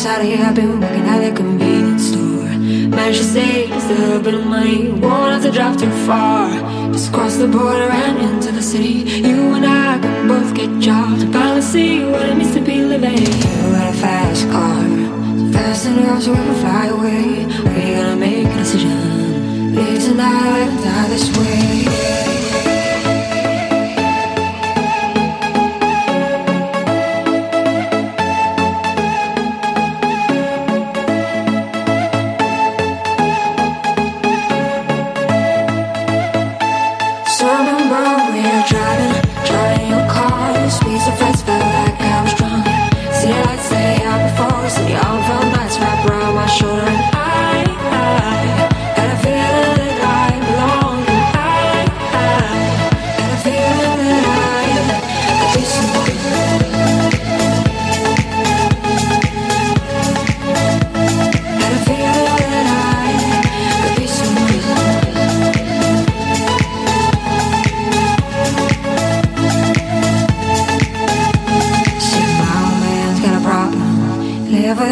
Us out of here. I've been working at the convenience store. Managed to save just a little bit of money. Won't have to drive too far. Just cross the border and into the city. You and I can both get jobs. Finally see what it means to be living. You got a fast car. Fast enough so we can fly away. We're gonna make a decision. Live tonight die this way.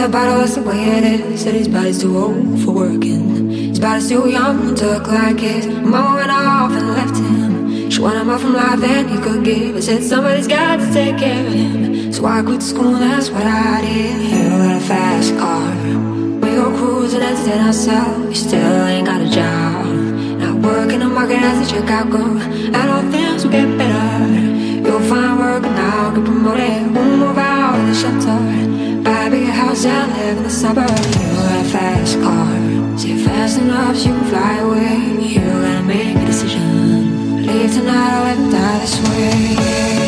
With bottle, that's the way it is. Said his body's too old for working. His body's too young to look like his. Mama went off and left him. She wanted more from life than he could give. I said somebody's got to take care of him. So I quit school, that's what I did. You got a fast car. We go cruising, and entertain ourselves. You still ain't got a job. Not working the market as a checkout girl. And all things will get better. You'll find work now, get promoted. We'll move out of the shelter. House and live in the suburbs. You got a fast car. See fast enough you can fly away. You gotta make a decision. Leave tonight or let die this way.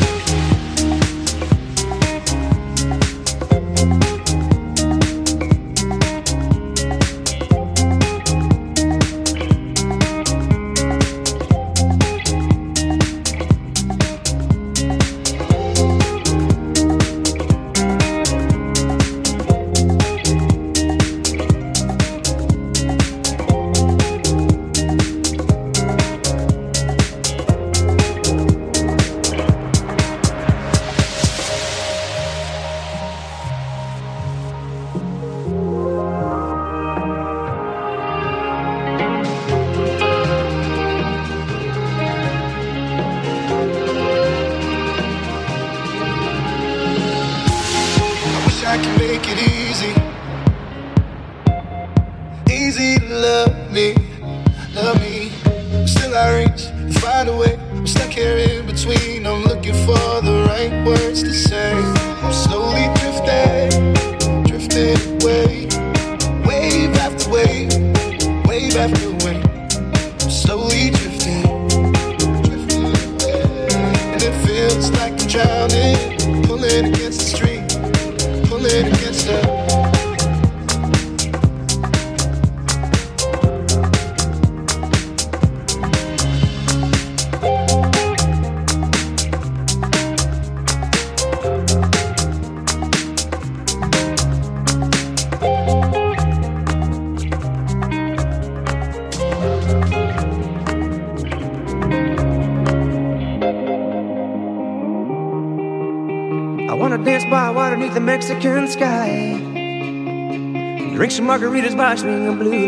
wash me in blue.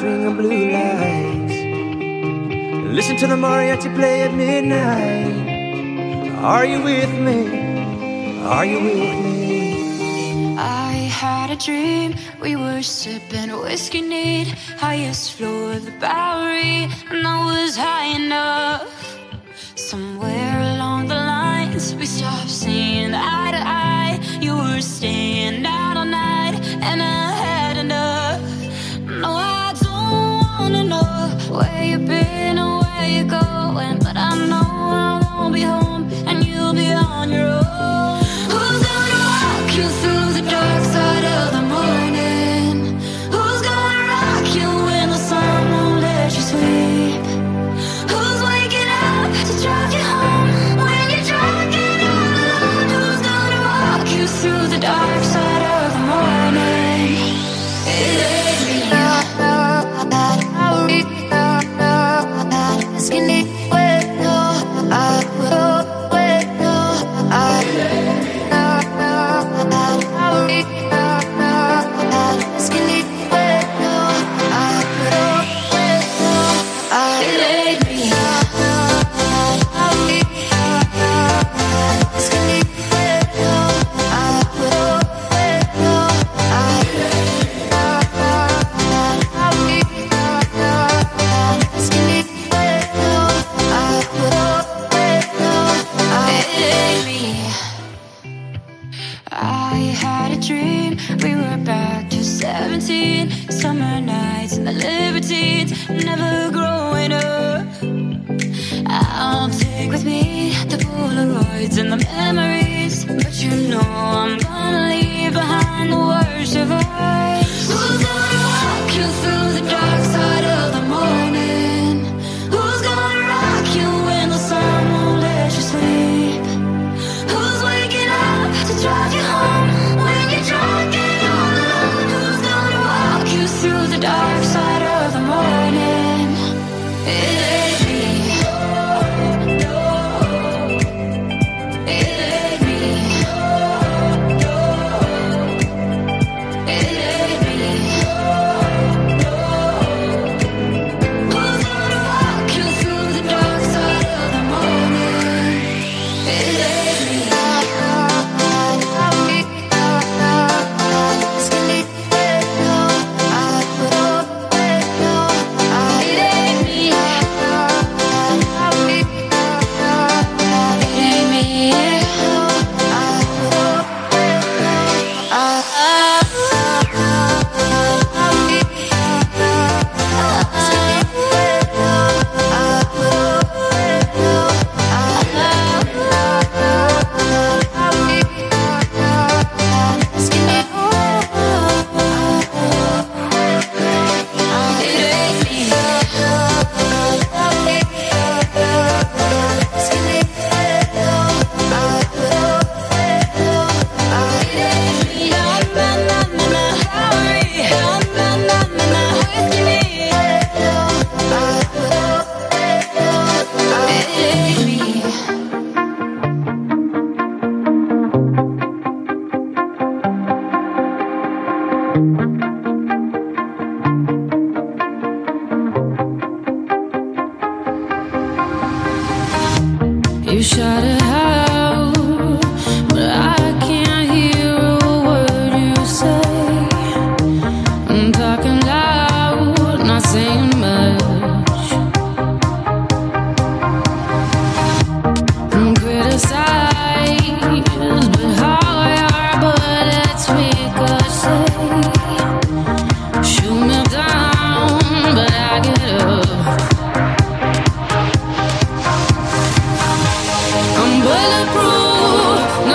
my of blue lights. Listen to the mariachi play at midnight. Are you with me? Are you with me? I had a dream. We were sipping whiskey neat, highest floor of the bar.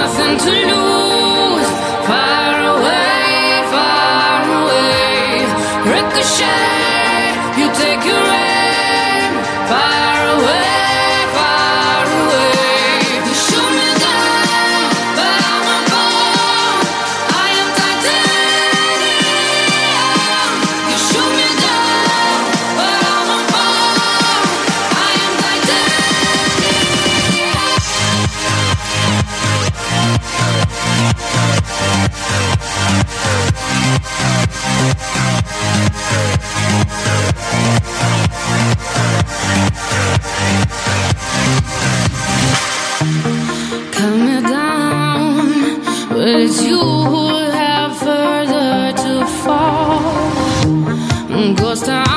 nothing to lose. Fire But you will have further to fall. Ghost.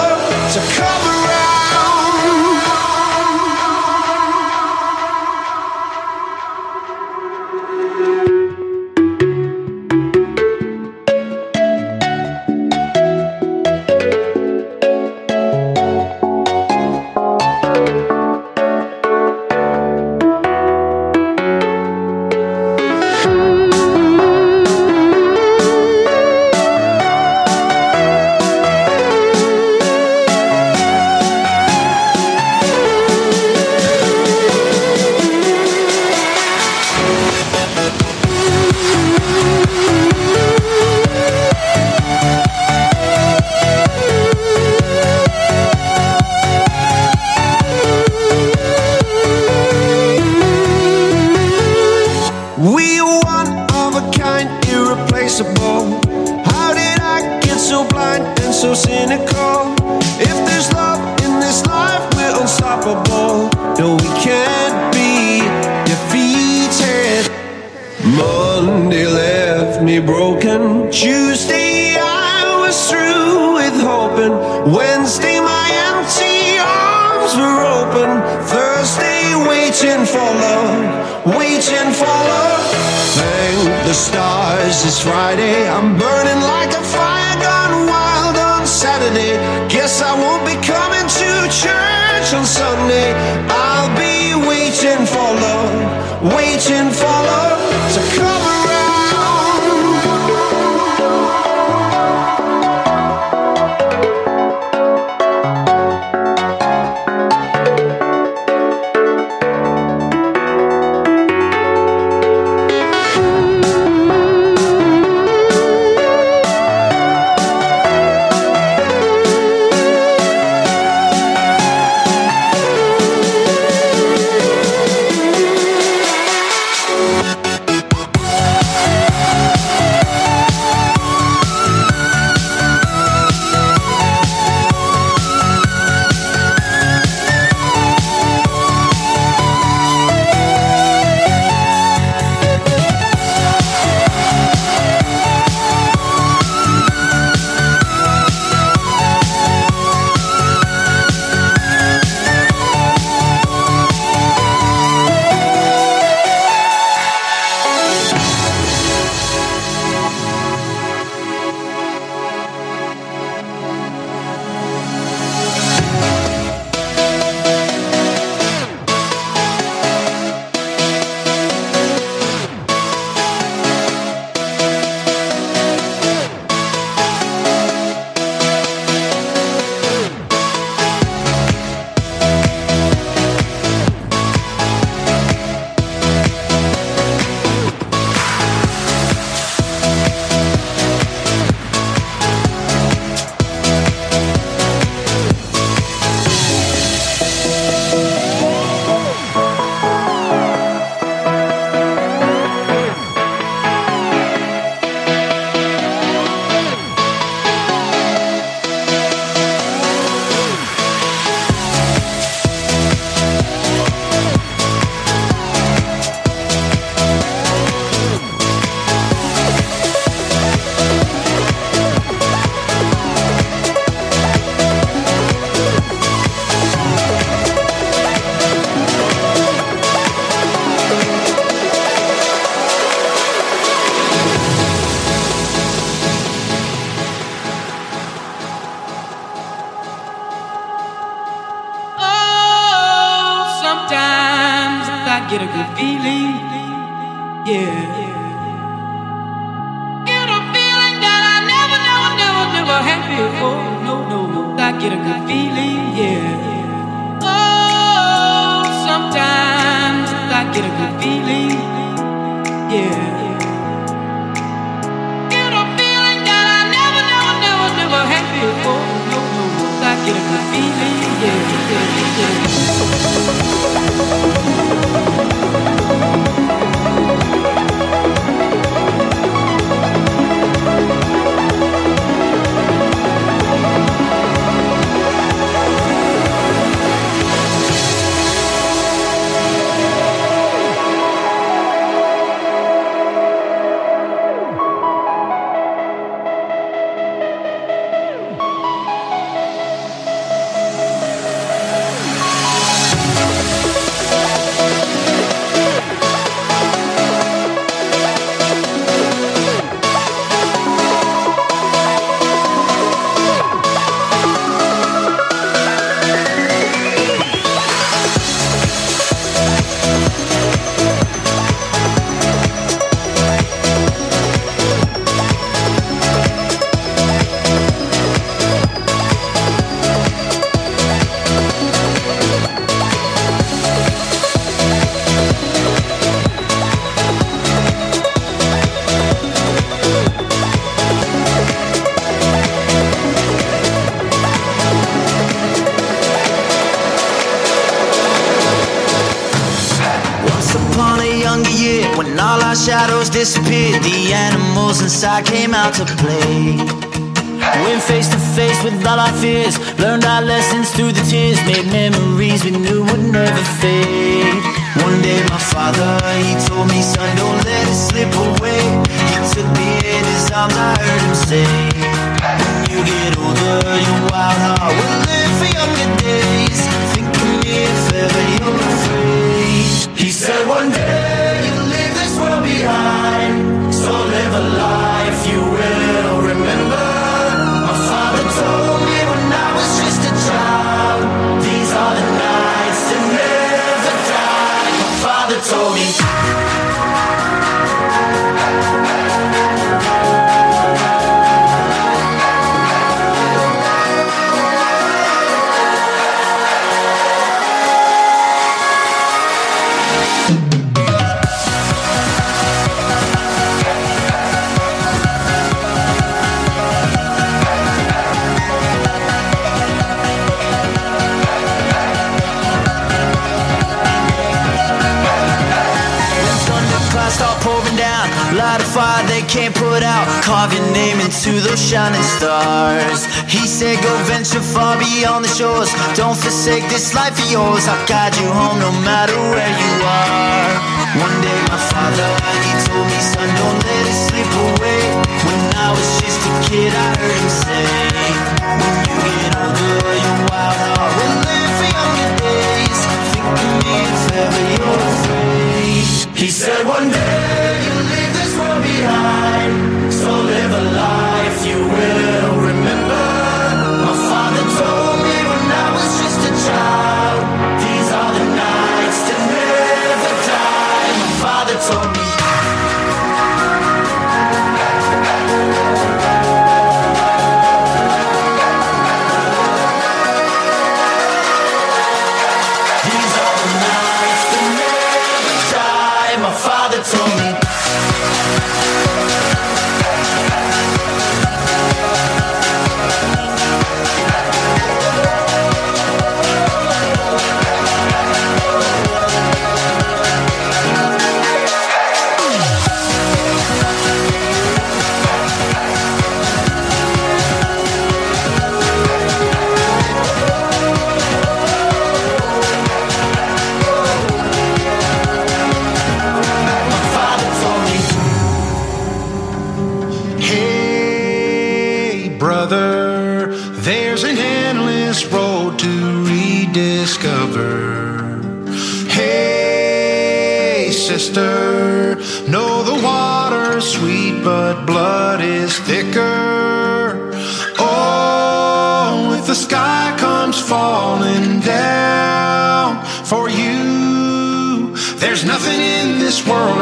He said, One day you'll leave this world behind, so live a life you will.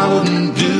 I wouldn't do.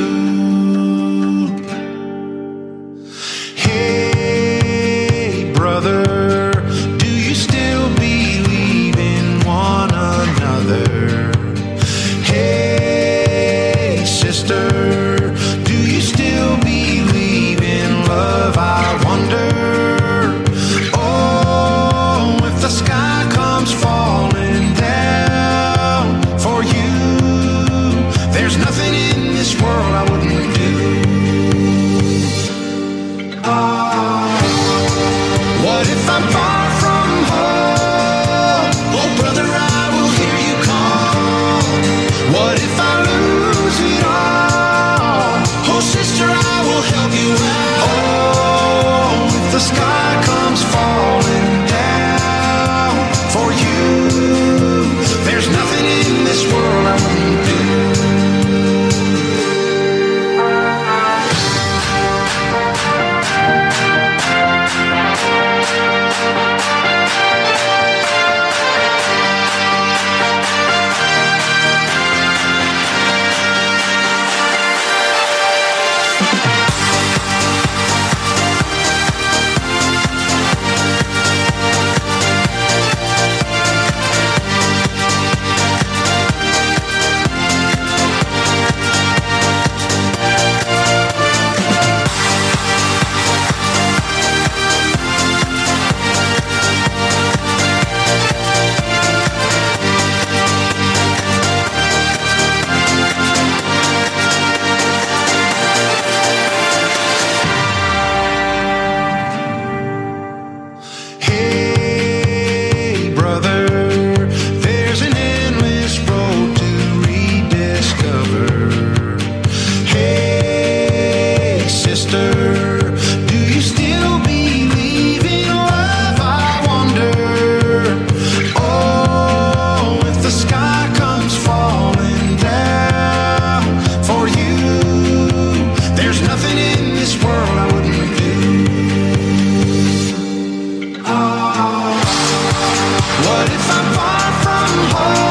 I'm far from home?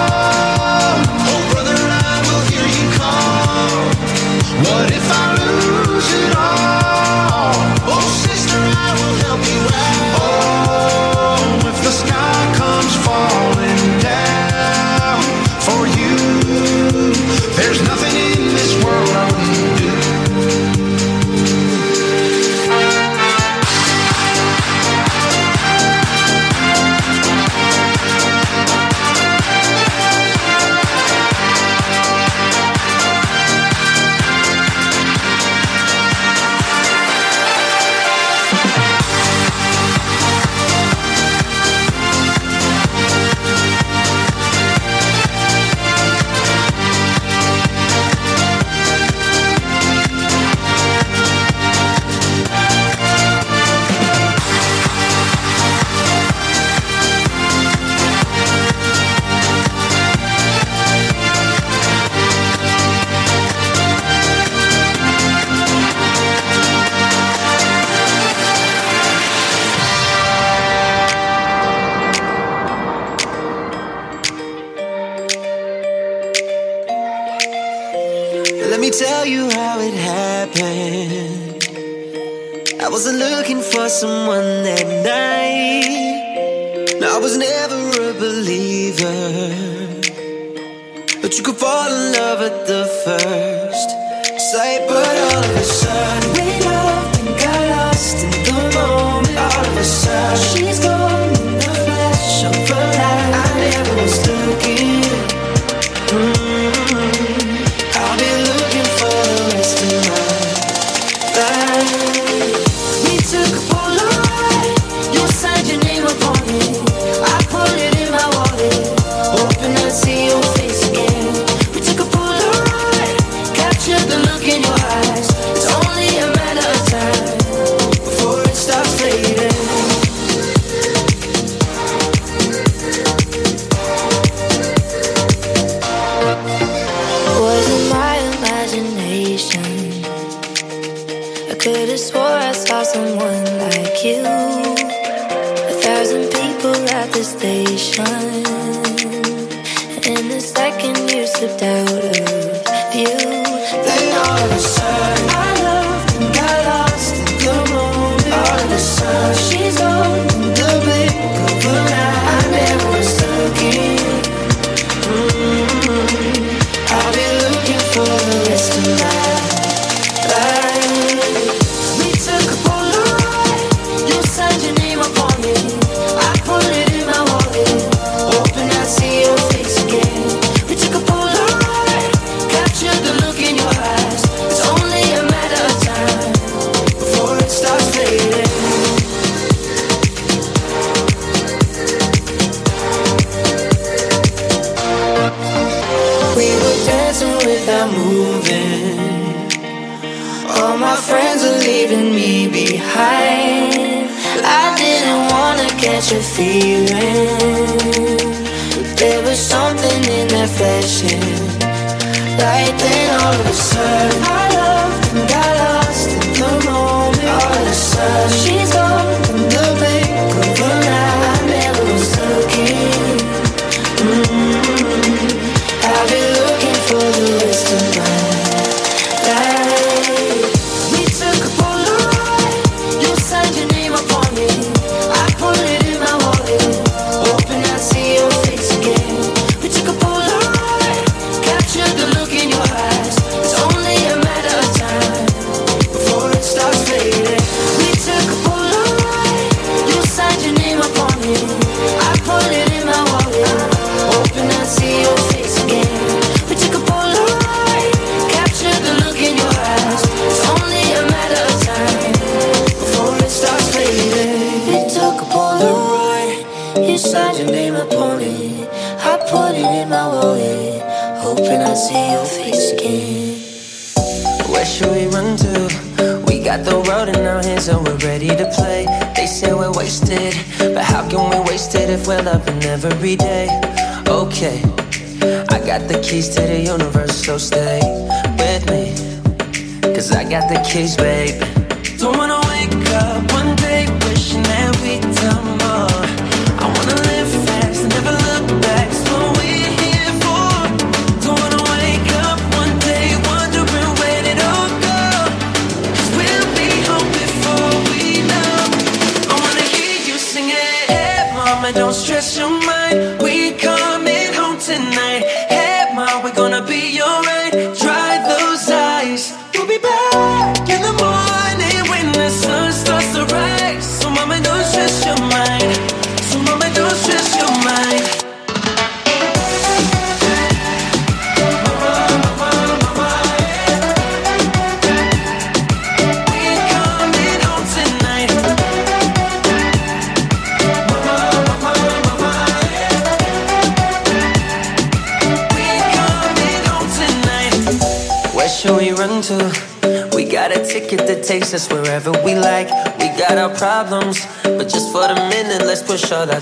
case, baby.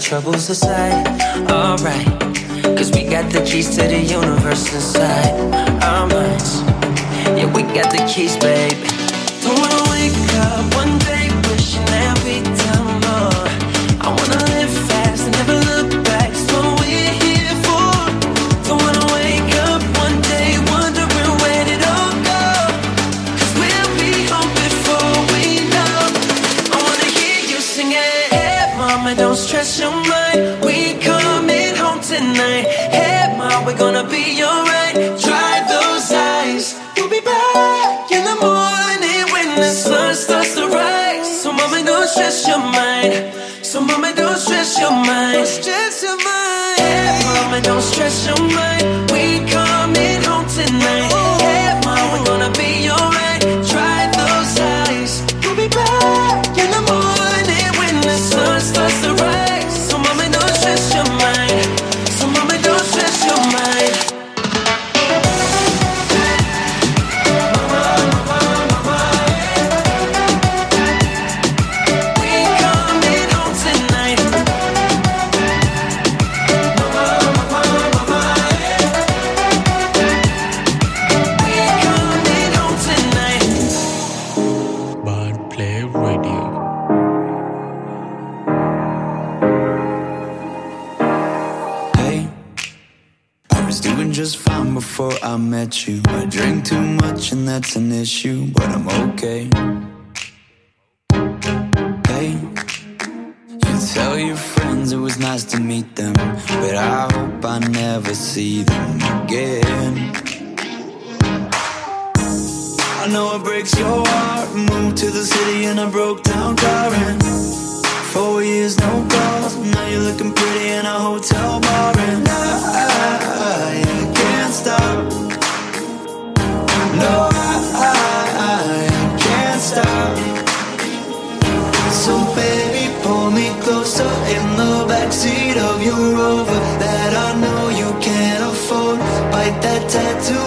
troubles aside. Alright, cause we got the keys to the universe inside our minds. Yeah, we got the keys, baby. I know it breaks your heart. Moved to the city and I broke down crying. Four years, no calls. Now you're looking pretty in a hotel bar. And I I, I can't stop. No, I, I, I can't stop. So, baby, pull me closer in the backseat of your rover that I know you can't afford. Bite that tattoo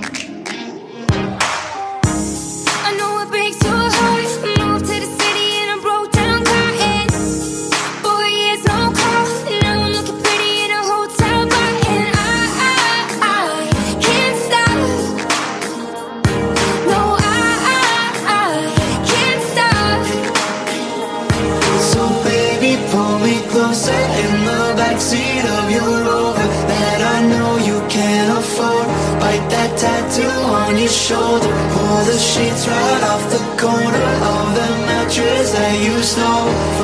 shoulder. Pull the sheets right off the corner Of the mattress that you stole.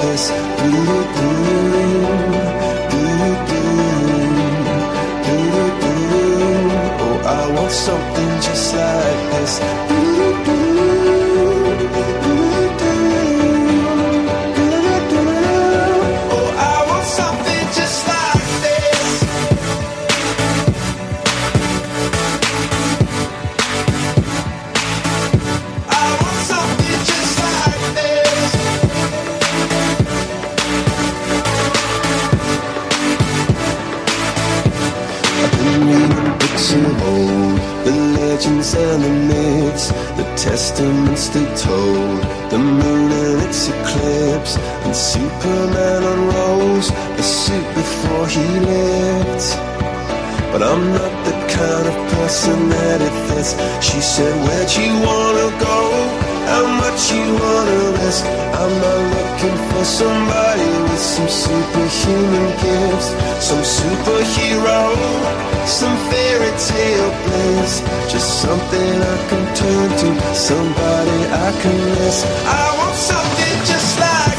this, beautiful? nations and the myths, the testaments they told, the moon and its eclipse, and Superman unrolls a suit before he lived. But I'm not the kind of person that it fits. She said, Where'd you wanna go? how much you wanna risk? I'm not looking for somebody with some superhuman gifts, some superhero, some fairy tale bliss. Just something I can turn to, somebody I can miss. I want something just like.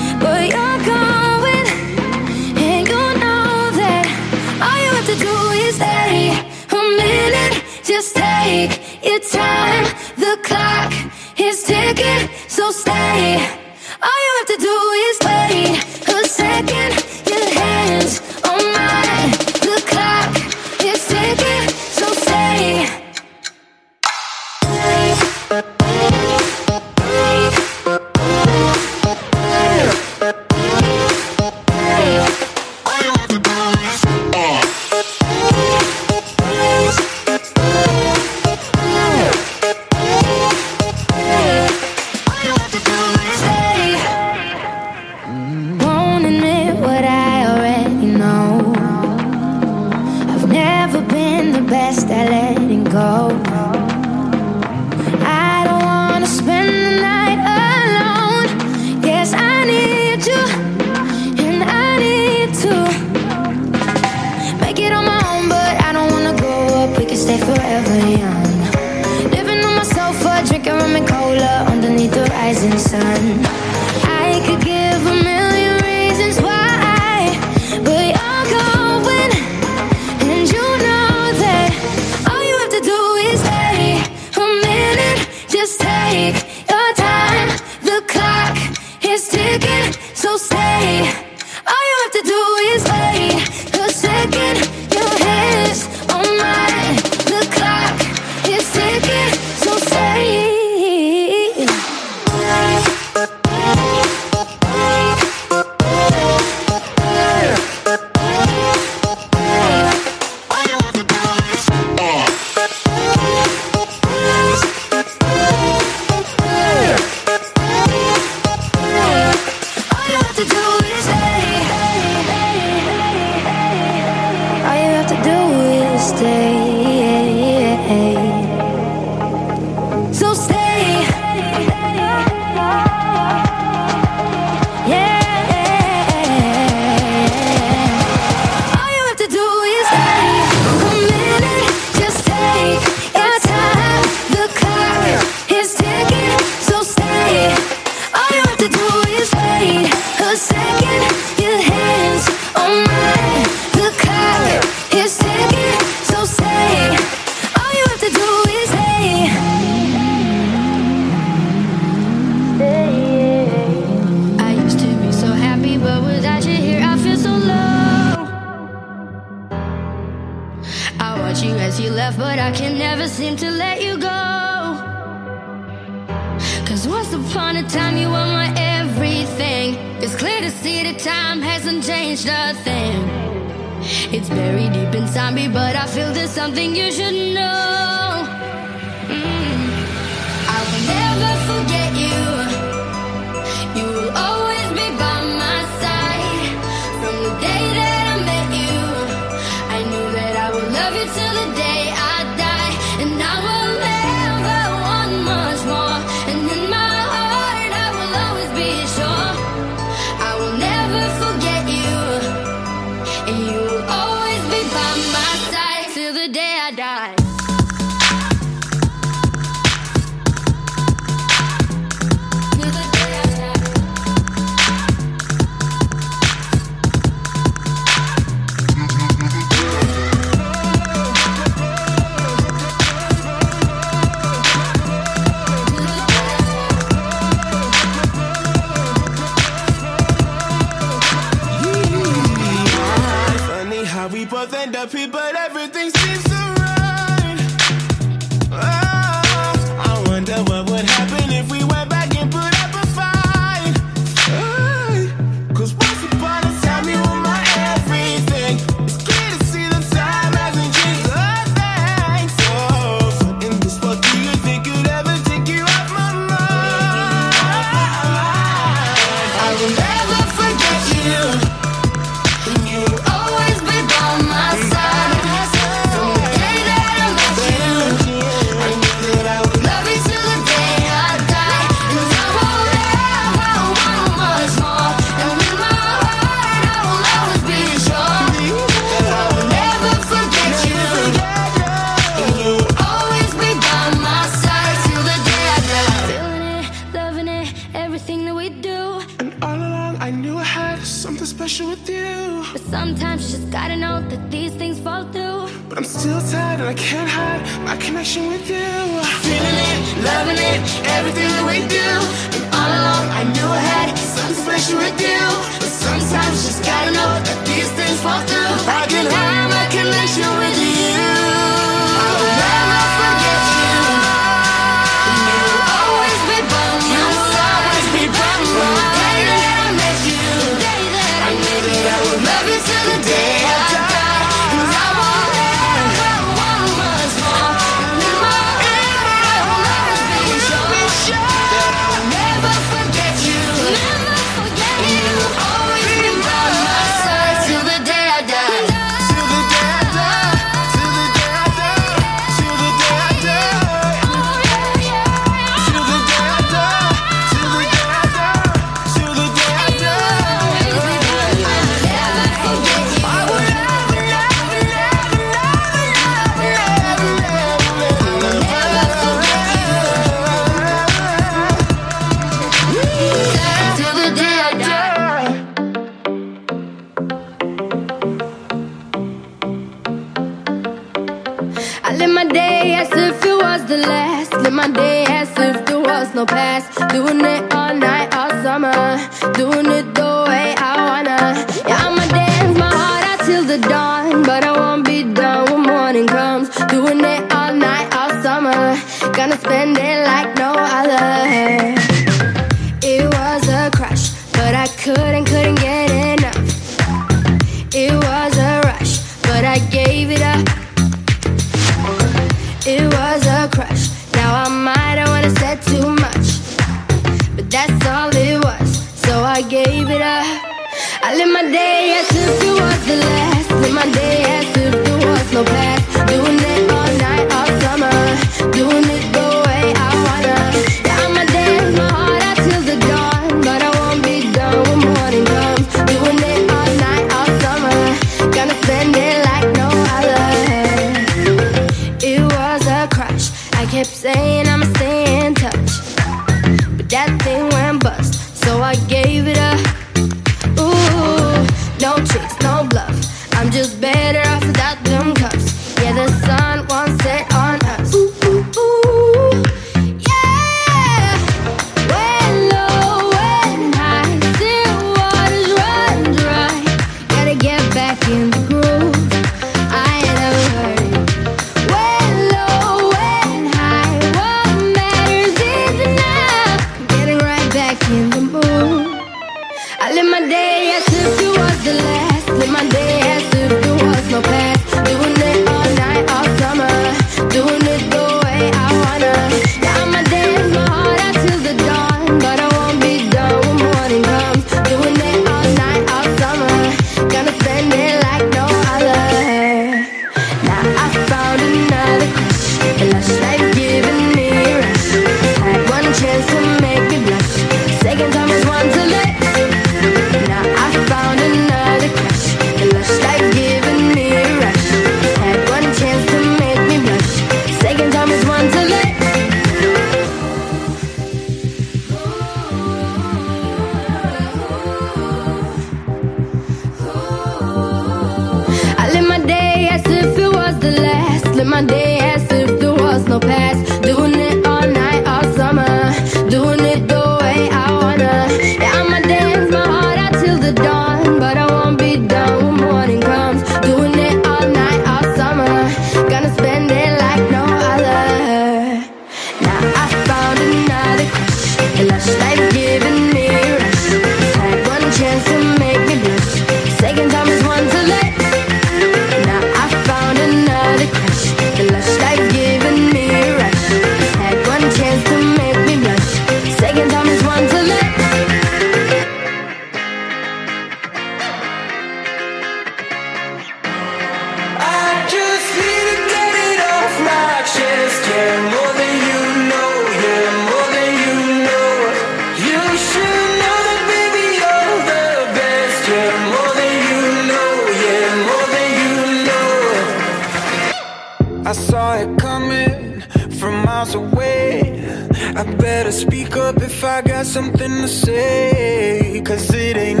speak up if I got something to say. Cause it ain't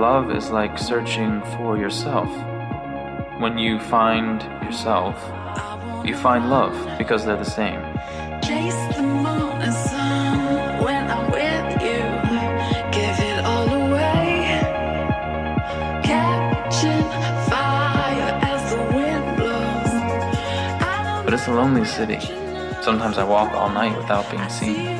love is like searching for yourself. When you find yourself, you find love because they're the same. Chase the moon and sun when I'm with you. Give it all away. Catching fire as the wind blows. But it's a lonely city. Sometimes I walk all night without being seen.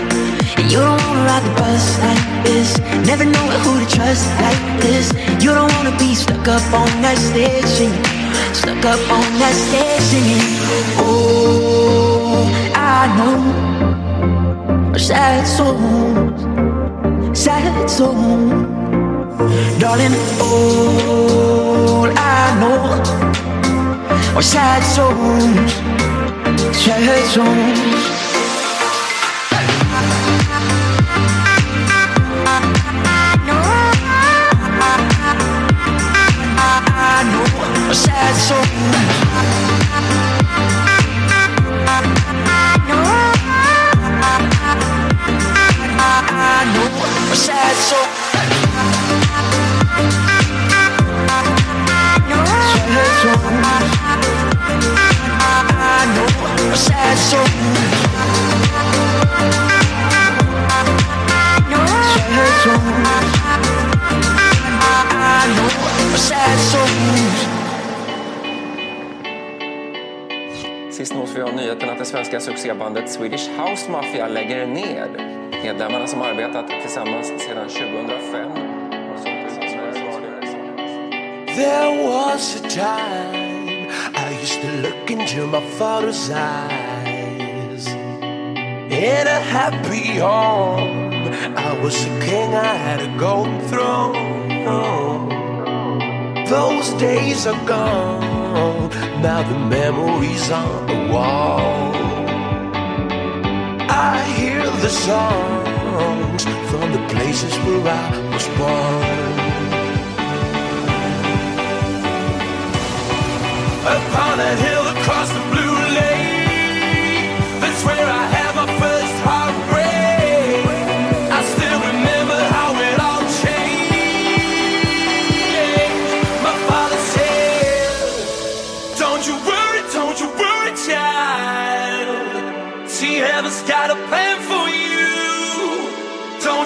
You don't wanna ride the bus like this, never knowing who to trust like this. You don't wanna be stuck up on that stage singing, stuck up on that stage singing. Oh, I know sad songs, sad songs, darling. All I know are sad songs, sad songs. Sad I know a sad. Sad. I know a sad. Sist nås vi av nyheten att det svenska succébandet Swedish House Mafia lägger ner. Medlemmarna som arbetat tillsammans sedan 2005 There was a time I used to look into my father's eyes. In a happy home, I was a king, I had a golden throne. Those days are gone, now the memories on the wall. I hear the songs from the places where I was born. Upon a hill across the blue lake, that's where I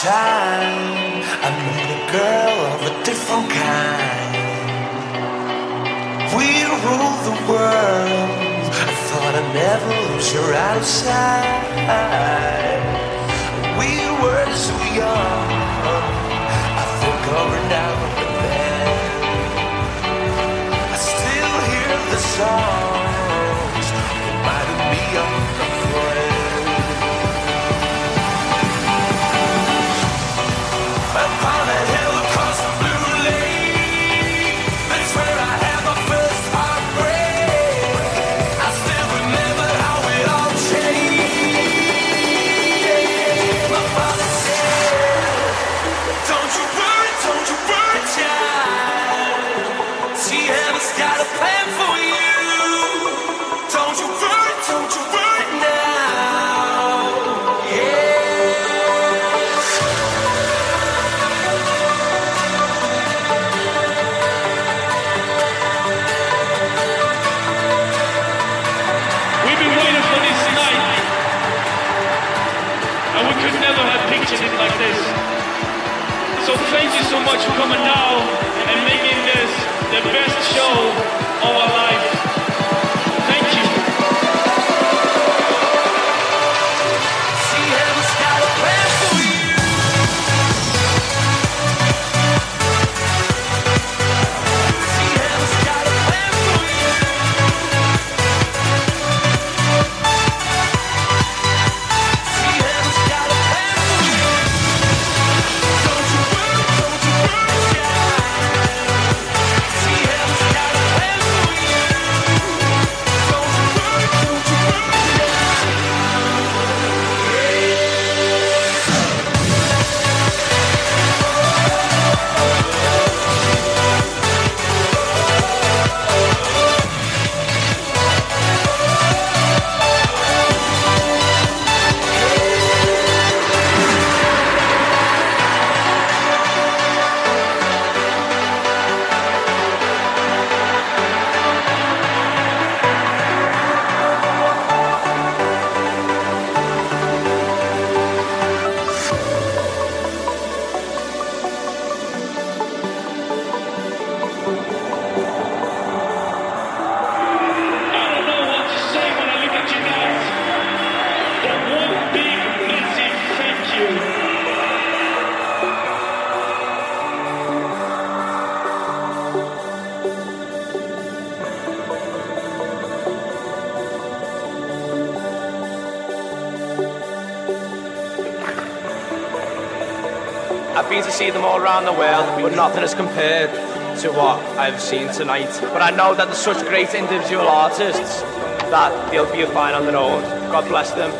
Time I met a girl of a different kind. We ruled the world. I thought I'd never lose her outside. We were so young. nothing as compared to what I've seen tonight. But I know that they're such great individual artists that they'll be fine on their own. God bless them.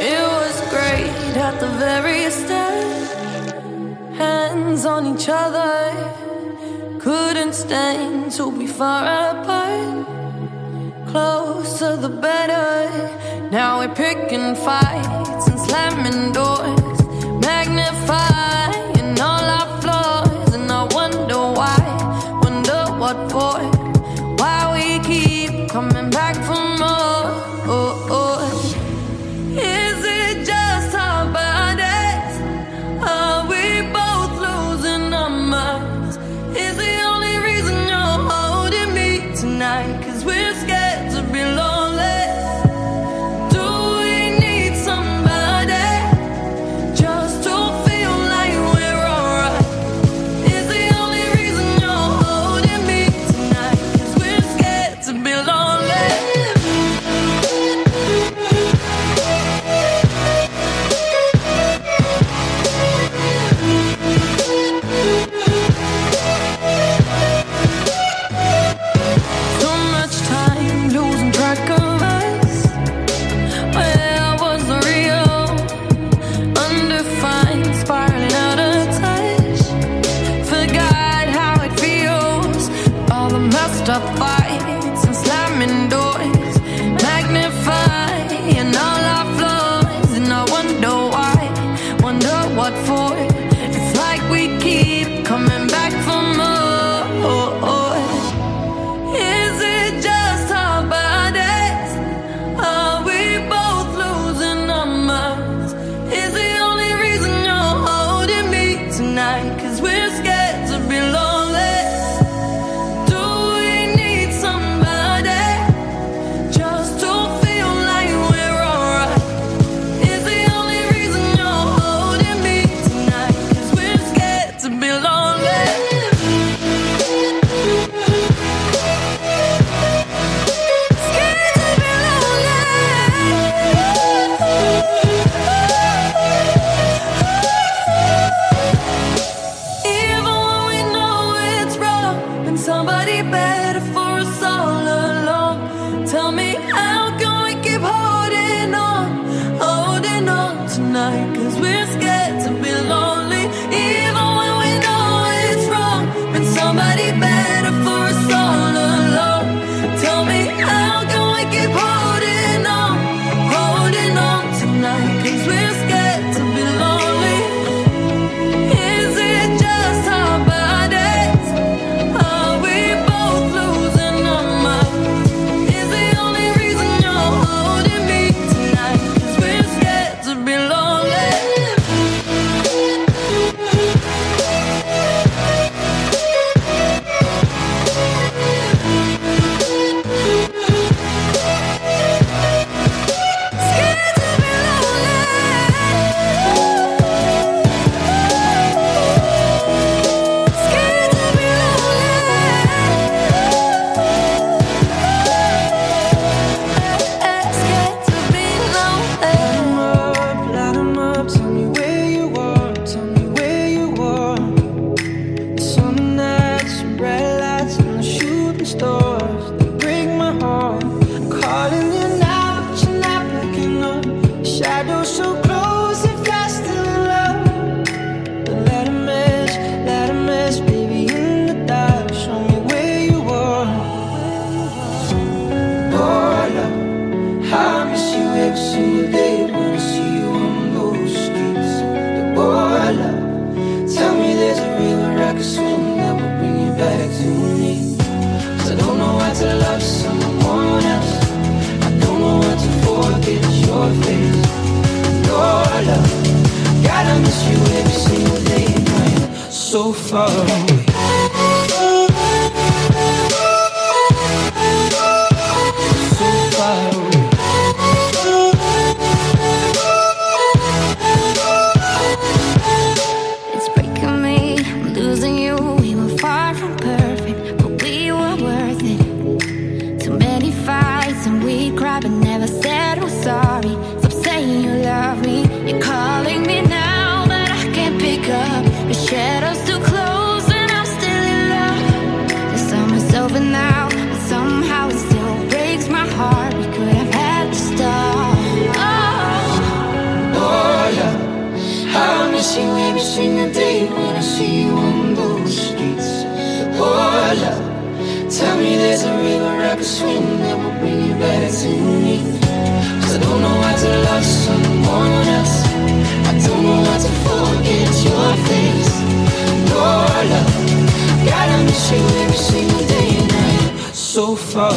It was great at the very start, hands on each other, couldn't stand to be far apart. Closer the better. Now we're picking fights and slamming doors. Every single day and night. So far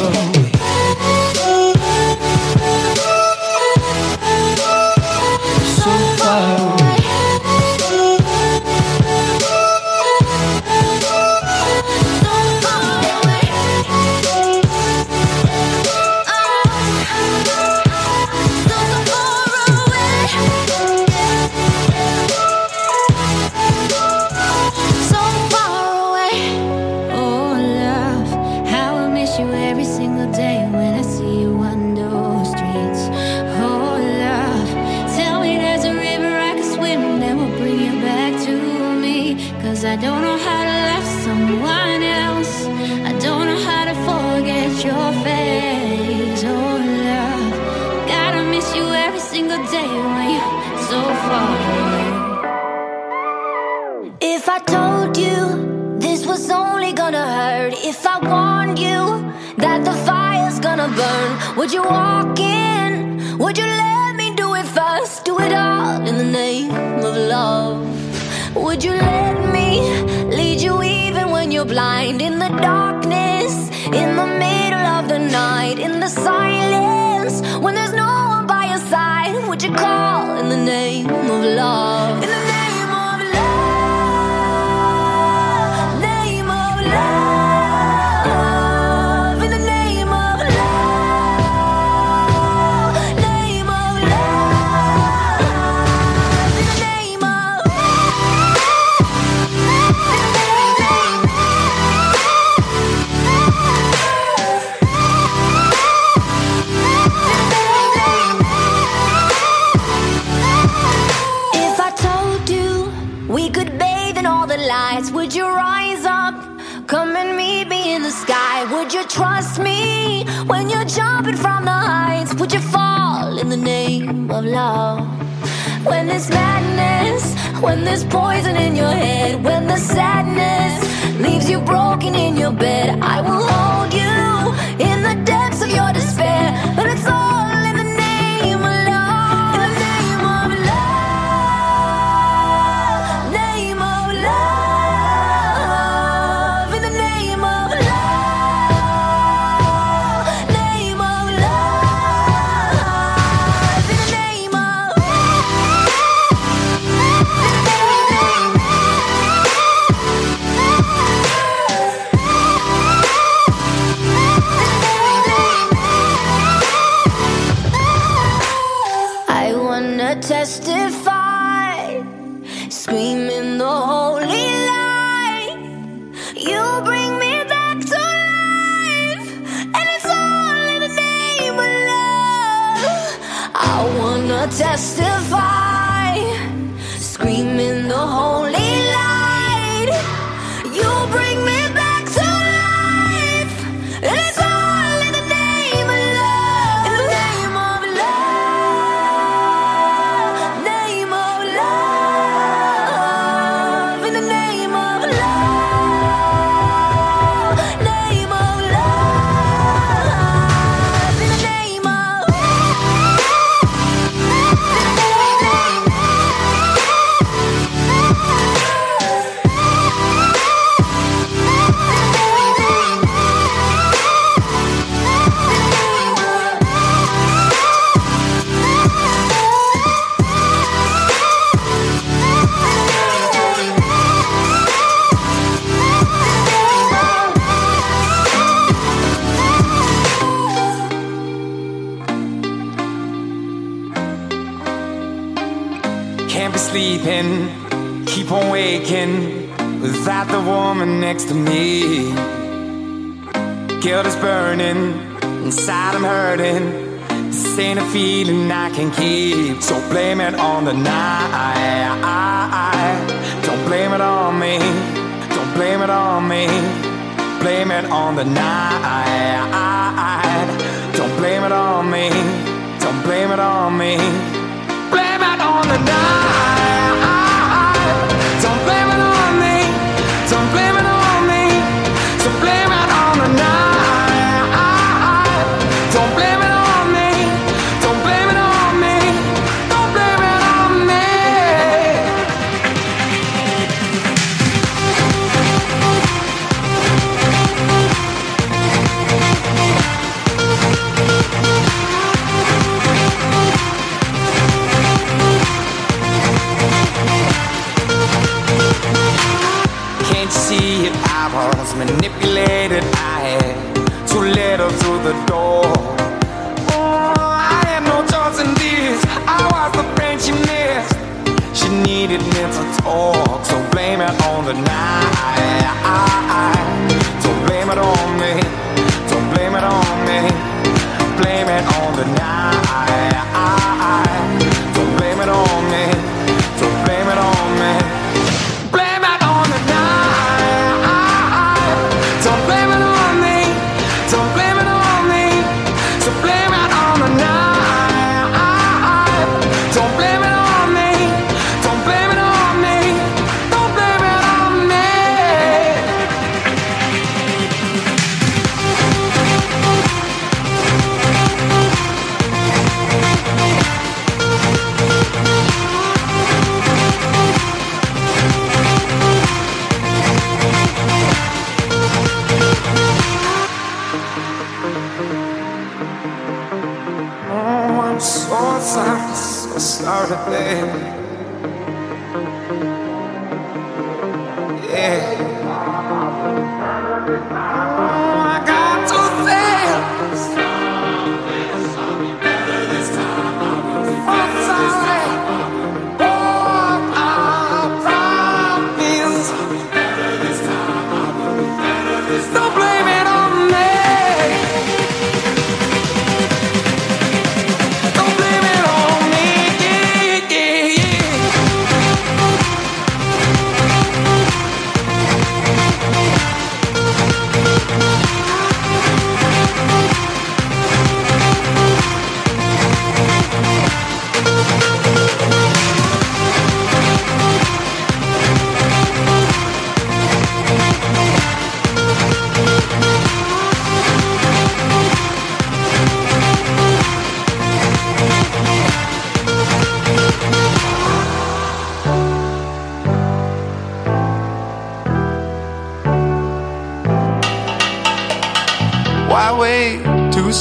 it on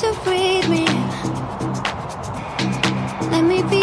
to breathe me. Let me be.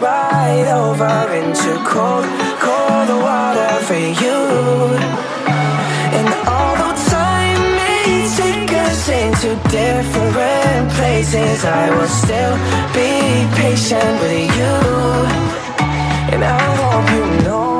right over into cold, cold water for you. And although time may take us into different places, I will still be patient with you. And I hope you know.